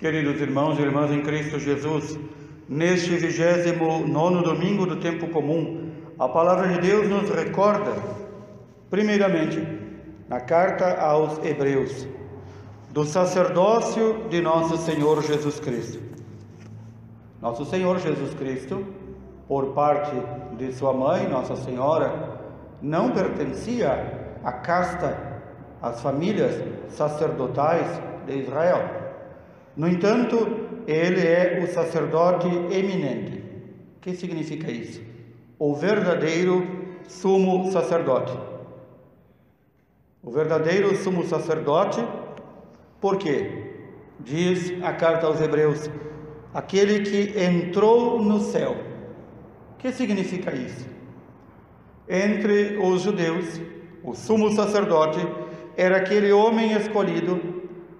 Queridos irmãos e irmãs em Cristo Jesus, neste vigésimo nono domingo do tempo comum, a palavra de Deus nos recorda, primeiramente, na carta aos Hebreus, do sacerdócio de nosso Senhor Jesus Cristo. Nosso Senhor Jesus Cristo, por parte de sua mãe, Nossa Senhora, não pertencia à casta, às famílias sacerdotais de Israel no entanto, ele é o sacerdote eminente. O que significa isso? O verdadeiro sumo sacerdote. O verdadeiro sumo sacerdote, por quê? Diz a carta aos Hebreus, aquele que entrou no céu. O que significa isso? Entre os judeus, o sumo sacerdote era aquele homem escolhido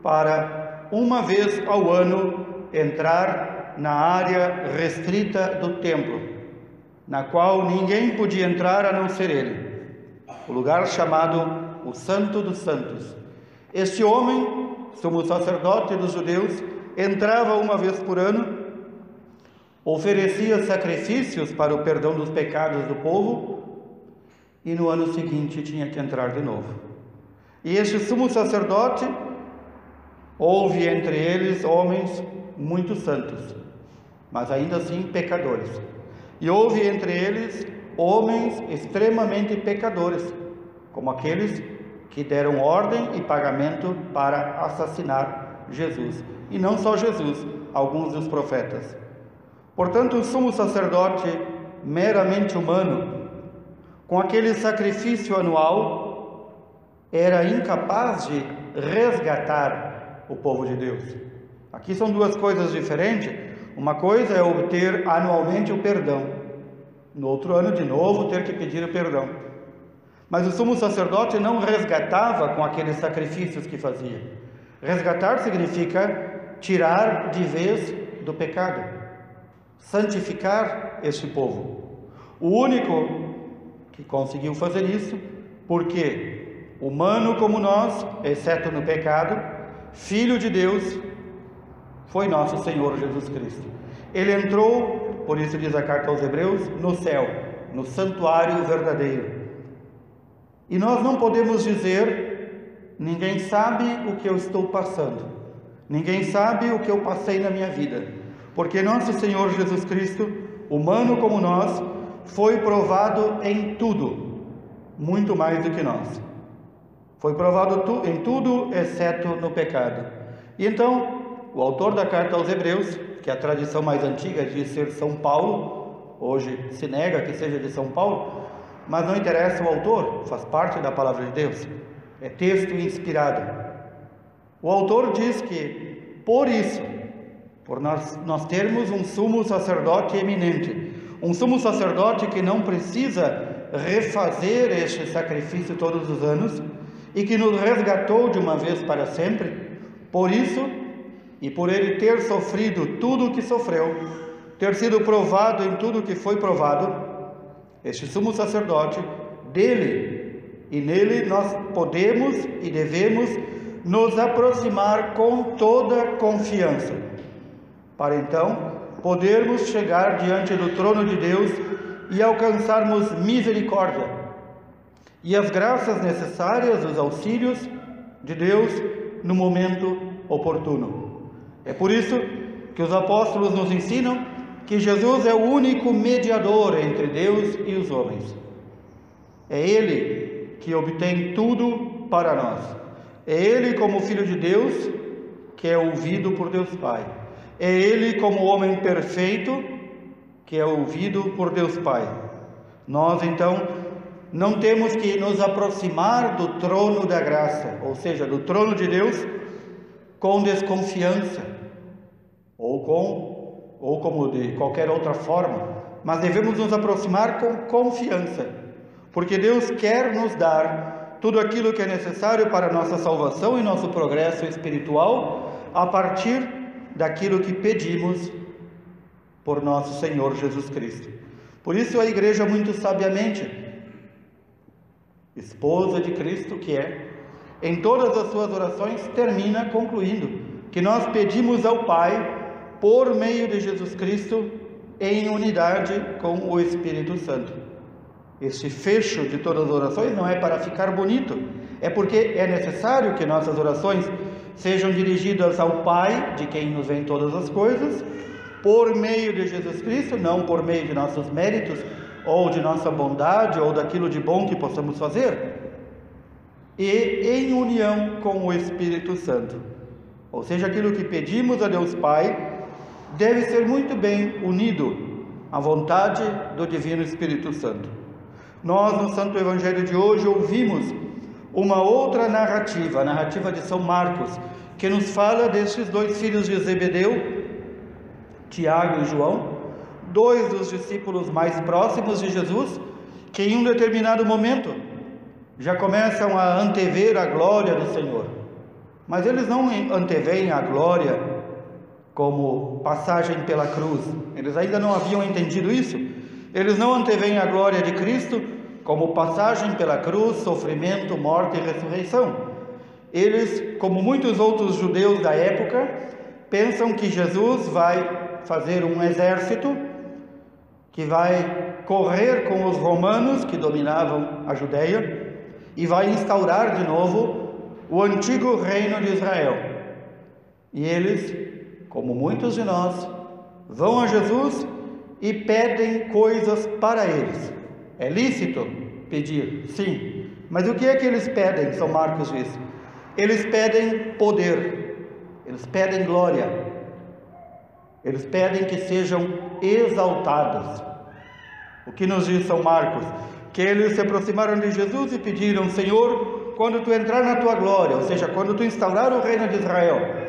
para uma vez ao ano entrar na área restrita do templo, na qual ninguém podia entrar a não ser ele, o lugar chamado o Santo dos Santos. Este homem, sumo sacerdote dos judeus, entrava uma vez por ano, oferecia sacrifícios para o perdão dos pecados do povo e no ano seguinte tinha que entrar de novo. E este sumo sacerdote Houve entre eles homens muito santos, mas ainda assim pecadores. E houve entre eles homens extremamente pecadores, como aqueles que deram ordem e pagamento para assassinar Jesus. E não só Jesus, alguns dos profetas. Portanto, o sumo sacerdote meramente humano, com aquele sacrifício anual, era incapaz de resgatar o povo de Deus. Aqui são duas coisas diferentes. Uma coisa é obter anualmente o perdão, no outro ano, de novo, ter que pedir o perdão. Mas o sumo sacerdote não resgatava com aqueles sacrifícios que fazia. Resgatar significa tirar de vez do pecado, santificar este povo. O único que conseguiu fazer isso, porque humano como nós, exceto no pecado, Filho de Deus, foi nosso Senhor Jesus Cristo. Ele entrou, por isso diz a carta aos Hebreus, no céu, no santuário verdadeiro. E nós não podemos dizer, ninguém sabe o que eu estou passando, ninguém sabe o que eu passei na minha vida, porque nosso Senhor Jesus Cristo, humano como nós, foi provado em tudo, muito mais do que nós. Foi provado tu, em tudo, exceto no pecado. E então, o autor da carta aos Hebreus, que é a tradição mais antiga de ser São Paulo, hoje se nega que seja de São Paulo, mas não interessa o autor, faz parte da palavra de Deus, é texto inspirado. O autor diz que, por isso, por nós, nós termos um sumo sacerdote eminente, um sumo sacerdote que não precisa refazer este sacrifício todos os anos, e que nos resgatou de uma vez para sempre. Por isso, e por ele ter sofrido tudo o que sofreu, ter sido provado em tudo o que foi provado, este sumo sacerdote, dele e nele nós podemos e devemos nos aproximar com toda confiança, para então podermos chegar diante do trono de Deus e alcançarmos misericórdia e as graças necessárias, os auxílios de Deus no momento oportuno. É por isso que os apóstolos nos ensinam que Jesus é o único mediador entre Deus e os homens. É Ele que obtém tudo para nós. É Ele, como Filho de Deus, que é ouvido por Deus Pai. É Ele, como homem perfeito, que é ouvido por Deus Pai. Nós, então, não temos que nos aproximar do trono da graça, ou seja, do trono de Deus, com desconfiança, ou com ou como de qualquer outra forma, mas devemos nos aproximar com confiança, porque Deus quer nos dar tudo aquilo que é necessário para a nossa salvação e nosso progresso espiritual a partir daquilo que pedimos por nosso Senhor Jesus Cristo. Por isso a igreja muito sabiamente esposa de Cristo que é, em todas as suas orações termina concluindo: que nós pedimos ao Pai por meio de Jesus Cristo em unidade com o Espírito Santo. Este fecho de todas as orações não é para ficar bonito, é porque é necessário que nossas orações sejam dirigidas ao Pai, de quem nos vem todas as coisas, por meio de Jesus Cristo, não por meio de nossos méritos ou de nossa bondade ou daquilo de bom que possamos fazer, e em união com o Espírito Santo. Ou seja, aquilo que pedimos a Deus Pai deve ser muito bem unido à vontade do Divino Espírito Santo. Nós, no Santo Evangelho de hoje, ouvimos uma outra narrativa, a narrativa de São Marcos, que nos fala destes dois filhos de Zebedeu, Tiago e João, dois dos discípulos mais próximos de Jesus, que em um determinado momento já começam a antever a glória do Senhor. Mas eles não anteveem a glória como passagem pela cruz. Eles ainda não haviam entendido isso. Eles não anteveem a glória de Cristo como passagem pela cruz, sofrimento, morte e ressurreição. Eles, como muitos outros judeus da época, pensam que Jesus vai fazer um exército que vai correr com os romanos que dominavam a Judéia e vai instaurar de novo o antigo reino de Israel. E eles como muitos de nós, vão a Jesus e pedem coisas para eles. É lícito pedir? Sim. Mas o que é que eles pedem? São Marcos diz. Eles pedem poder, eles pedem glória, eles pedem que sejam exaltados. O que nos diz São Marcos? Que eles se aproximaram de Jesus e pediram: Senhor, quando tu entrar na tua glória, ou seja, quando tu instaurar o reino de Israel,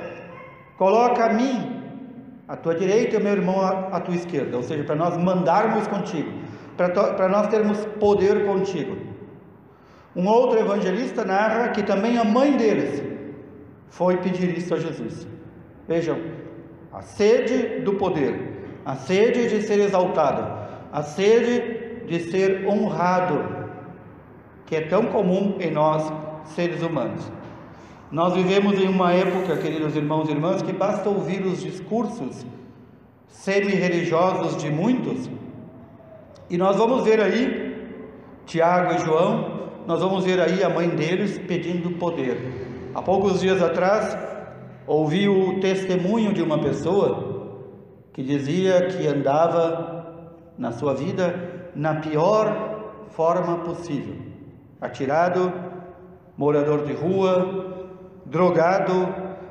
Coloca a mim à tua direita e o meu irmão à, à tua esquerda, ou seja, para nós mandarmos contigo, para nós termos poder contigo. Um outro evangelista narra que também a mãe deles foi pedir isso a Jesus. Vejam, a sede do poder, a sede de ser exaltado, a sede de ser honrado, que é tão comum em nós, seres humanos. Nós vivemos em uma época, queridos irmãos e irmãs, que basta ouvir os discursos semi-religiosos de muitos, e nós vamos ver aí Tiago e João, nós vamos ver aí a mãe deles pedindo poder. Há poucos dias atrás, ouvi o testemunho de uma pessoa que dizia que andava na sua vida na pior forma possível, atirado, morador de rua, drogado,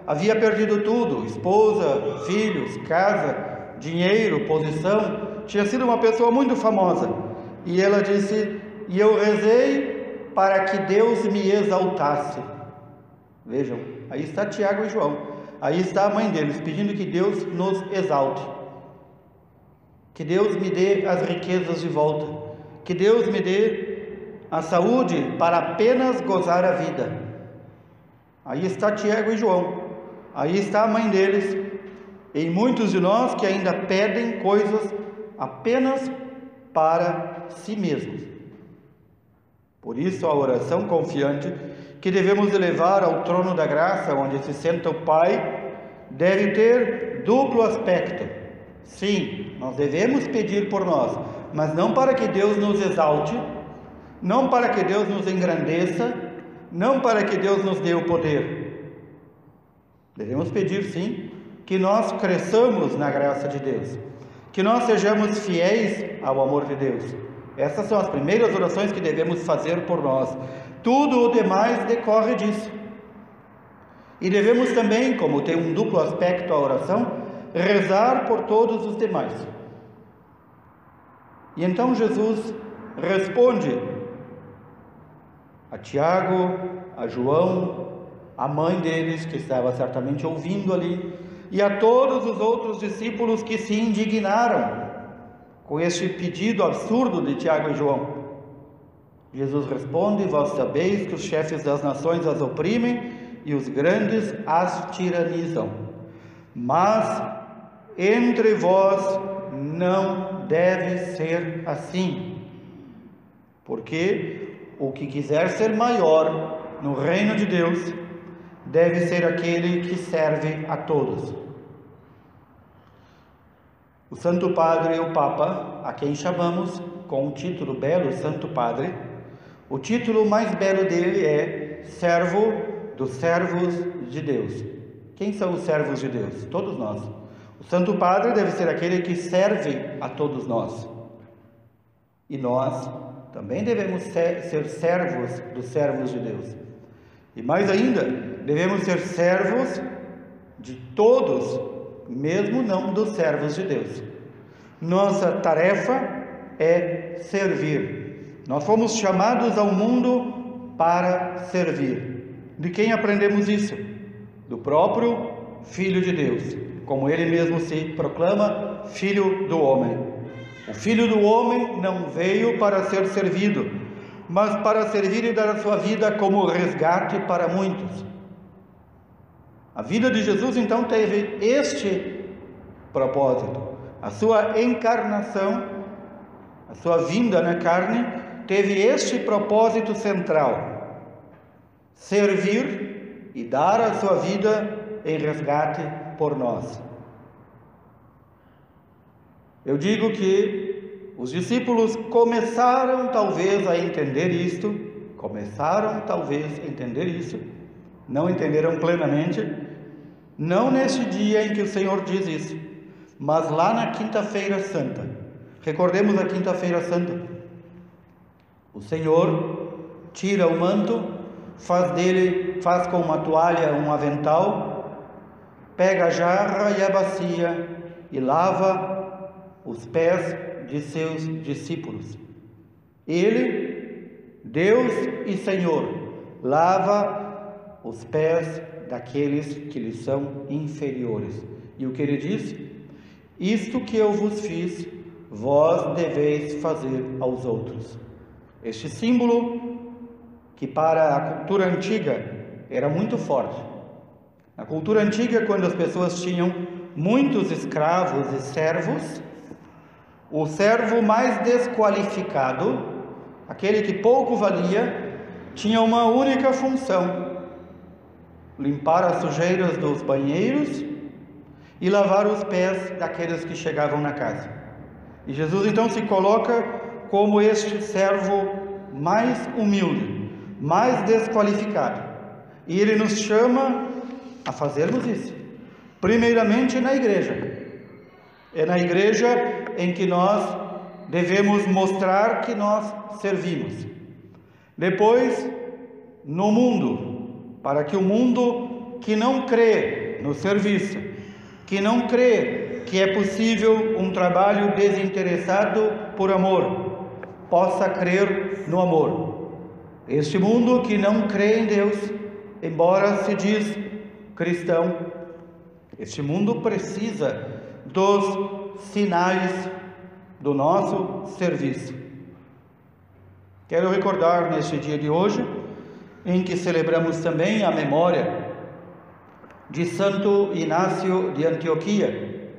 havia perdido tudo: esposa, filhos, casa, dinheiro, posição. Tinha sido uma pessoa muito famosa. E ela disse: E eu rezei para que Deus me exaltasse. Vejam, aí está Tiago e João. Aí está a mãe deles pedindo que Deus nos exalte. Que Deus me dê as riquezas de volta. Que Deus me dê a saúde para apenas gozar a vida Aí está Tiago e João. Aí está a mãe deles. E muitos de nós que ainda pedem coisas apenas para si mesmos. Por isso, a oração confiante que devemos elevar ao trono da graça, onde se senta o Pai, deve ter duplo aspecto. Sim, nós devemos pedir por nós, mas não para que Deus nos exalte, não para que Deus nos engrandeça, não para que Deus nos dê o poder. Devemos pedir, sim, que nós cresçamos na graça de Deus, que nós sejamos fiéis ao amor de Deus. Essas são as primeiras orações que devemos fazer por nós. Tudo o demais decorre disso. E devemos também, como tem um duplo aspecto a oração, rezar por todos os demais. E então Jesus responde a Tiago, a João, a mãe deles, que estava certamente ouvindo ali, e a todos os outros discípulos que se indignaram com este pedido absurdo de Tiago e João. Jesus responde: Vós sabeis que os chefes das nações as oprimem e os grandes as tiranizam. Mas entre vós não deve ser assim. Porque o que quiser ser maior no reino de Deus deve ser aquele que serve a todos. O Santo Padre, o Papa, a quem chamamos com o título belo Santo Padre, o título mais belo dele é Servo dos Servos de Deus. Quem são os servos de Deus? Todos nós. O Santo Padre deve ser aquele que serve a todos nós. E nós também devemos ser, ser servos dos servos de Deus. E mais ainda, devemos ser servos de todos, mesmo não dos servos de Deus. Nossa tarefa é servir. Nós fomos chamados ao mundo para servir. De quem aprendemos isso? Do próprio Filho de Deus, como ele mesmo se proclama, Filho do Homem. O Filho do Homem não veio para ser servido, mas para servir e dar a sua vida como resgate para muitos. A vida de Jesus então teve este propósito. A sua encarnação, a sua vinda na carne, teve este propósito central: servir e dar a sua vida em resgate por nós. Eu digo que os discípulos começaram talvez a entender isto, começaram talvez a entender isso, não entenderam plenamente, não neste dia em que o Senhor diz isso, mas lá na Quinta-feira Santa. Recordemos a Quinta-feira Santa. O Senhor tira o manto, faz dele, faz com uma toalha um avental, pega a jarra e a bacia e lava os pés de seus discípulos. Ele, Deus e Senhor, lava os pés daqueles que lhe são inferiores. E o que ele diz? Isto que eu vos fiz, vós deveis fazer aos outros. Este símbolo, que para a cultura antiga era muito forte. Na cultura antiga, quando as pessoas tinham muitos escravos e servos, o servo mais desqualificado, aquele que pouco valia, tinha uma única função: limpar as sujeiras dos banheiros e lavar os pés daqueles que chegavam na casa. E Jesus então se coloca como este servo mais humilde, mais desqualificado. E ele nos chama a fazermos isso. Primeiramente na igreja. É na igreja em que nós devemos mostrar que nós servimos. Depois, no mundo, para que o mundo que não crê no serviço, que não crê que é possível um trabalho desinteressado por amor, possa crer no amor. Este mundo que não crê em Deus, embora se diz cristão, este mundo precisa dos sinais do nosso serviço. Quero recordar neste dia de hoje em que celebramos também a memória de Santo Inácio de Antioquia,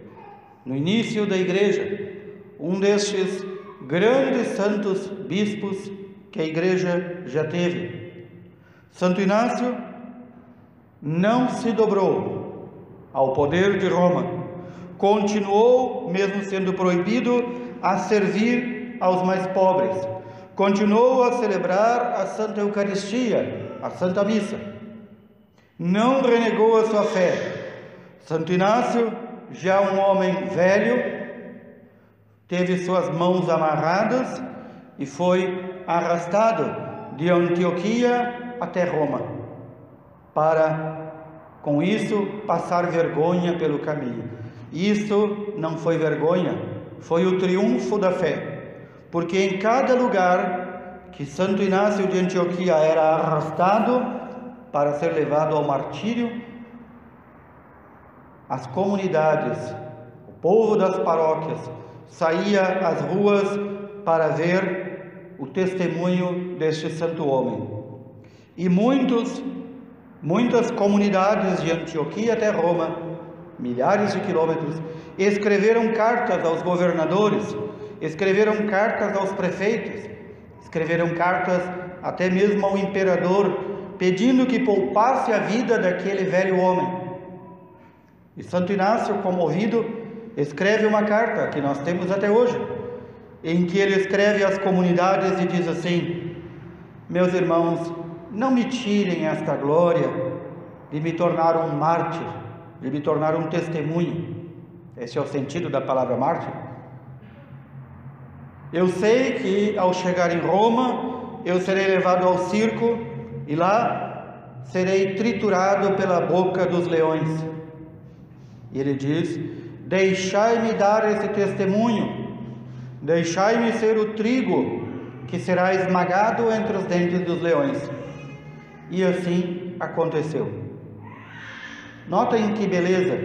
no início da igreja, um destes grandes santos bispos que a igreja já teve. Santo Inácio não se dobrou ao poder de Roma, continuou, mesmo sendo proibido, a servir aos mais pobres continuou a celebrar a Santa Eucaristia, a Santa Missa. Não renegou a sua fé. Santo Inácio, já um homem velho, teve suas mãos amarradas e foi arrastado de Antioquia até Roma, para com isso passar vergonha pelo caminho. Isso não foi vergonha, foi o triunfo da fé porque em cada lugar que Santo Inácio de Antioquia era arrastado para ser levado ao martírio, as comunidades, o povo das paróquias saía às ruas para ver o testemunho deste santo homem. E muitos, muitas comunidades de Antioquia até Roma, milhares de quilômetros, escreveram cartas aos governadores escreveram cartas aos prefeitos, escreveram cartas até mesmo ao imperador, pedindo que poupasse a vida daquele velho homem. E Santo Inácio, comovido, escreve uma carta que nós temos até hoje, em que ele escreve às comunidades e diz assim: Meus irmãos, não me tirem esta glória de me tornar um mártir, de me tornar um testemunho. Esse é o sentido da palavra mártir. Eu sei que ao chegar em Roma, eu serei levado ao circo e lá serei triturado pela boca dos leões. E ele diz: Deixai-me dar esse testemunho, deixai-me ser o trigo que será esmagado entre os dentes dos leões. E assim aconteceu. Notem que beleza!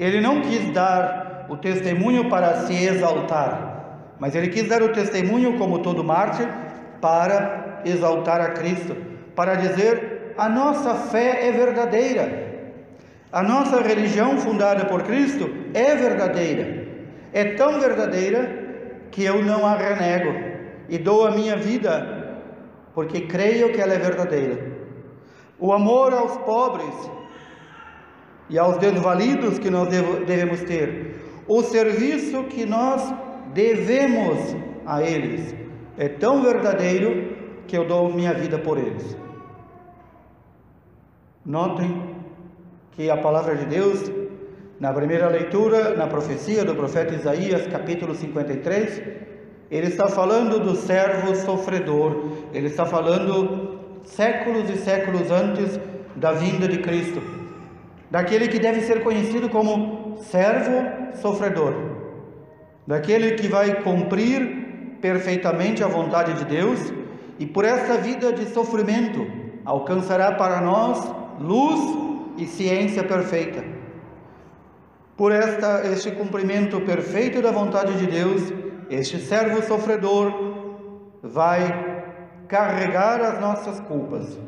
Ele não quis dar o testemunho para se exaltar, mas ele quis dar o testemunho, como todo mártir, para exaltar a Cristo, para dizer: a nossa fé é verdadeira, a nossa religião fundada por Cristo é verdadeira. É tão verdadeira que eu não a renego e dou a minha vida porque creio que ela é verdadeira. O amor aos pobres e aos desvalidos que nós devemos ter, o serviço que nós devemos a eles, é tão verdadeiro que eu dou minha vida por eles. Notem que a palavra de Deus, na primeira leitura, na profecia do profeta Isaías, capítulo 53, ele está falando do servo sofredor, ele está falando séculos e séculos antes da vinda de Cristo, daquele que deve ser conhecido como servo sofredor, daquele que vai cumprir perfeitamente a vontade de Deus e por essa vida de sofrimento alcançará para nós luz e ciência perfeita. Por esta, este cumprimento perfeito da vontade de Deus, este servo sofredor vai carregar as nossas culpas,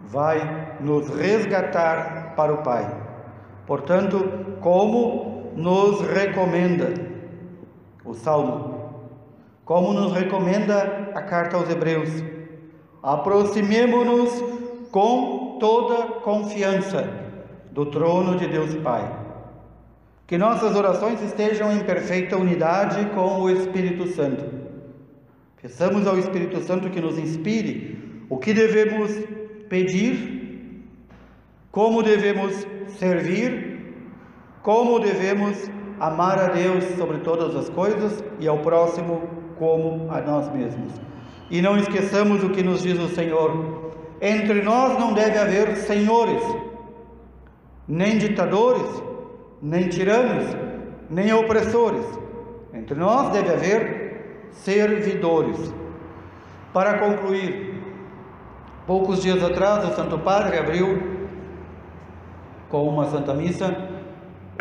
vai nos resgatar para o Pai. Portanto, como nos recomenda o Salmo, como nos recomenda a carta aos Hebreus, aproximemo-nos com toda confiança do trono de Deus Pai. Que nossas orações estejam em perfeita unidade com o Espírito Santo. Peçamos ao Espírito Santo que nos inspire o que devemos pedir, como devemos servir, como devemos amar a Deus sobre todas as coisas e ao próximo como a nós mesmos. E não esqueçamos o que nos diz o Senhor: entre nós não deve haver senhores, nem ditadores, nem tiranos, nem opressores. Entre nós deve haver servidores. Para concluir, poucos dias atrás o Santo Padre abriu com uma Santa Missa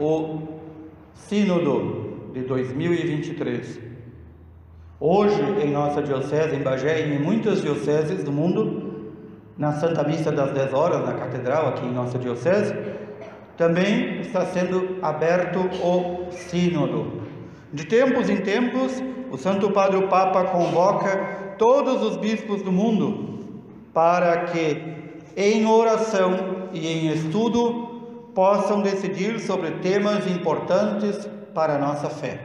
o Sínodo de 2023. Hoje, em nossa diocese, em Bagé e em muitas dioceses do mundo, na Santa Missa das 10 horas, na Catedral, aqui em nossa Diocese, também está sendo aberto o Sínodo. De tempos em tempos, o Santo Padre o Papa convoca todos os bispos do mundo para que, em oração e em estudo, possam decidir sobre temas importantes para a nossa fé.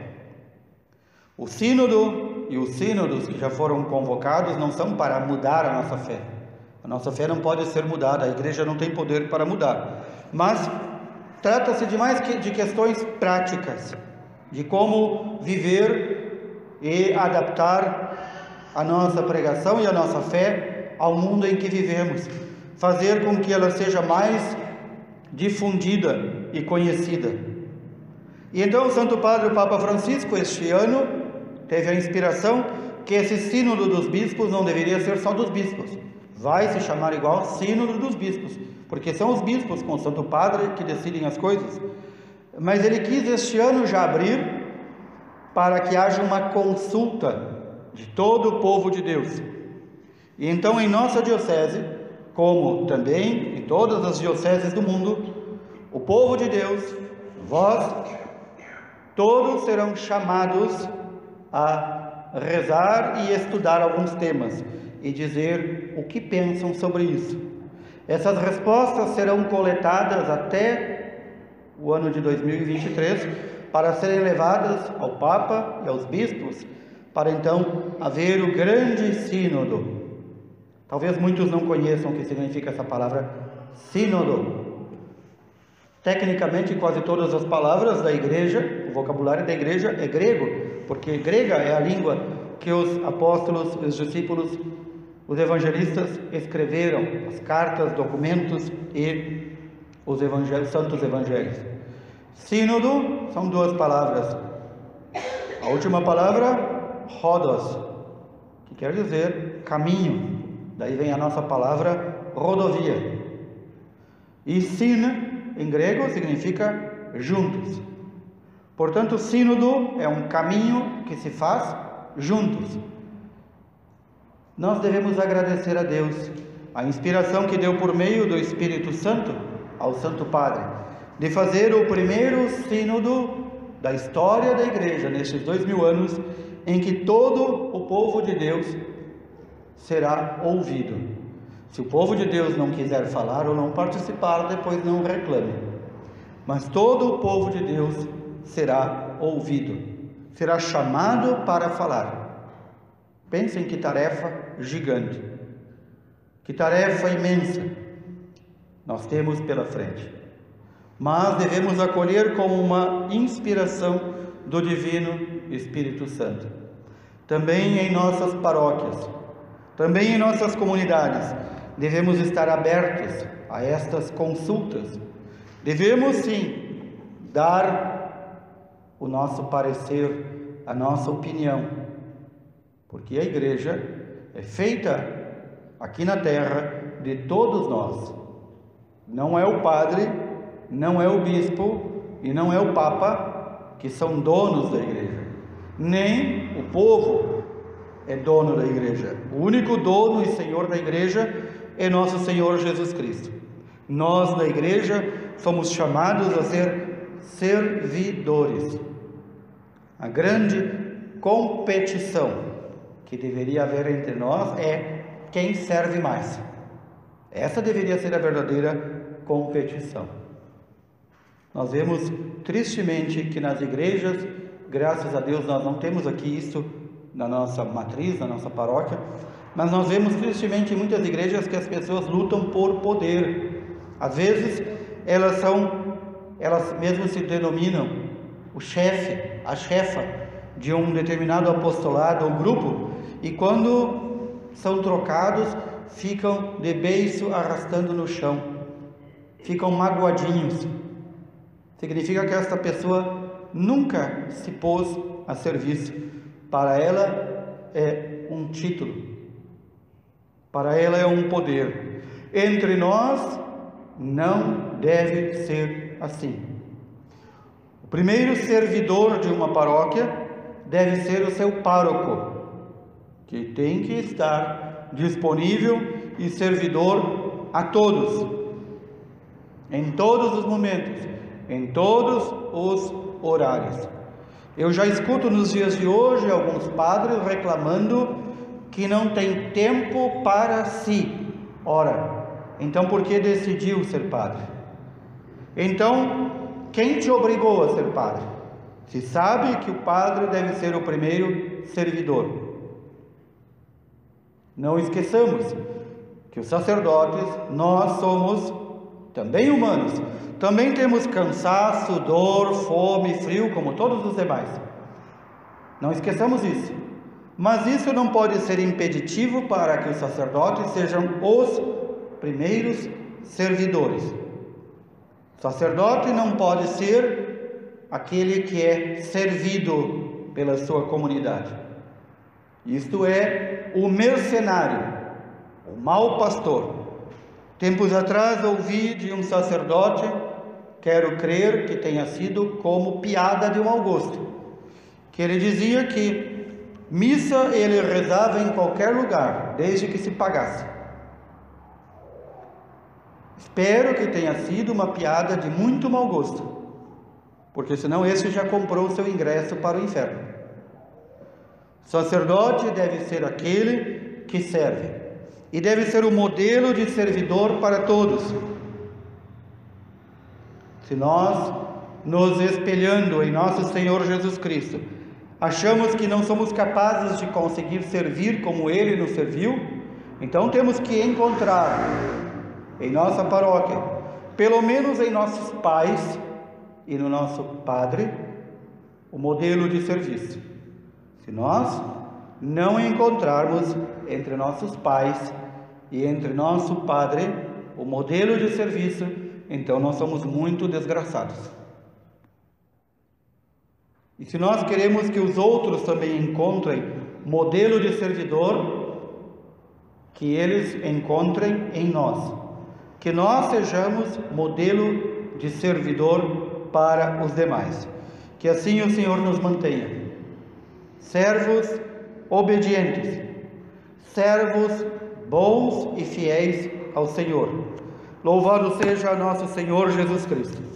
O Sínodo e os sínodos que já foram convocados não são para mudar a nossa fé, a nossa fé não pode ser mudada, a igreja não tem poder para mudar. Mas trata-se de mais que de questões práticas, de como viver e adaptar a nossa pregação e a nossa fé ao mundo em que vivemos, fazer com que ela seja mais difundida e conhecida. E então o Santo Padre o Papa Francisco este ano teve a inspiração que esse sínodo dos bispos não deveria ser só dos bispos, vai se chamar igual Sínodo dos Bispos, porque são os bispos com o Santo Padre que decidem as coisas. Mas ele quis este ano já abrir para que haja uma consulta de todo o povo de Deus. E então em nossa diocese, como também em todas as dioceses do mundo, o povo de Deus, vós, todos serão chamados a rezar e estudar alguns temas e dizer o que pensam sobre isso. Essas respostas serão coletadas até o ano de 2023 para serem levadas ao Papa e aos bispos, para então haver o grande sínodo. Talvez muitos não conheçam o que significa essa palavra sínodo. Tecnicamente, quase todas as palavras da igreja, o vocabulário da igreja é grego, porque grega é a língua que os apóstolos, os discípulos, os evangelistas escreveram, as cartas, documentos e os evangelhos, santos evangelhos. Sínodo são duas palavras. A última palavra, rodos, que quer dizer caminho. Daí vem a nossa palavra rodovia. E sin, em grego, significa juntos. Portanto, sínodo é um caminho que se faz juntos. Nós devemos agradecer a Deus a inspiração que deu por meio do Espírito Santo ao Santo Padre de fazer o primeiro sínodo da história da Igreja nestes dois mil anos em que todo o povo de Deus será ouvido. Se o povo de Deus não quiser falar ou não participar, depois não reclame. Mas todo o povo de Deus será ouvido, será chamado para falar. Pensem que tarefa gigante, que tarefa imensa nós temos pela frente. Mas devemos acolher como uma inspiração do Divino Espírito Santo. Também em nossas paróquias, também em nossas comunidades, devemos estar abertos a estas consultas. Devemos sim dar o nosso parecer, a nossa opinião, porque a igreja é feita aqui na terra de todos nós. Não é o padre, não é o bispo e não é o papa que são donos da igreja, nem o povo é dono da igreja. O único dono e senhor da igreja é nosso Senhor Jesus Cristo. Nós da igreja somos chamados a ser servidores. A grande competição que deveria haver entre nós é quem serve mais. Essa deveria ser a verdadeira competição. Nós vemos tristemente que nas igrejas, graças a Deus, nós não temos aqui isso na nossa matriz, na nossa paróquia, mas nós vemos tristemente em muitas igrejas que as pessoas lutam por poder. Às vezes, elas são, elas mesmas se denominam o chefe, a chefa de um determinado apostolado ou grupo, e quando são trocados, ficam de beiço arrastando no chão, ficam magoadinhos. Significa que esta pessoa nunca se pôs a serviço. Para ela é um título, para ela é um poder. Entre nós não deve ser assim. O primeiro servidor de uma paróquia deve ser o seu pároco, que tem que estar disponível e servidor a todos, em todos os momentos, em todos os horários. Eu já escuto nos dias de hoje alguns padres reclamando que não tem tempo para si. Ora, então por que decidiu ser padre? Então, quem te obrigou a ser padre? Se sabe que o padre deve ser o primeiro servidor. Não esqueçamos que os sacerdotes, nós somos também humanos. Também temos cansaço, dor, fome, frio, como todos os demais. Não esqueçamos isso. Mas isso não pode ser impeditivo para que os sacerdotes sejam os primeiros servidores. O sacerdote não pode ser aquele que é servido pela sua comunidade. Isto é o mercenário, o mau pastor. Tempos atrás ouvi de um sacerdote, quero crer que tenha sido como piada de um Augusto, que ele dizia que missa ele rezava em qualquer lugar, desde que se pagasse. Espero que tenha sido uma piada de muito mau gosto, porque senão esse já comprou seu ingresso para o inferno. Sacerdote deve ser aquele que serve. e deve ser o modelo de servidor para todos. Se nós, nos espelhando em nosso Senhor Jesus Cristo, achamos que não somos capazes de conseguir servir como Ele nos serviu, então temos que encontrar em nossa paróquia, pelo menos em nossos pais e no nosso Padre, o modelo de serviço. Se nós não encontrarmos entre nossos pais e entre nosso Padre o modelo de serviço, então nós somos muito desgraçados. E se nós queremos que os outros também encontrem modelo de servidor, que eles encontrem em nós, que nós sejamos modelo de servidor para os demais. Que assim o Senhor nos mantenha. Servos obedientes, servos bons e fiéis ao Senhor. Louvado seja nosso Senhor Jesus Cristo.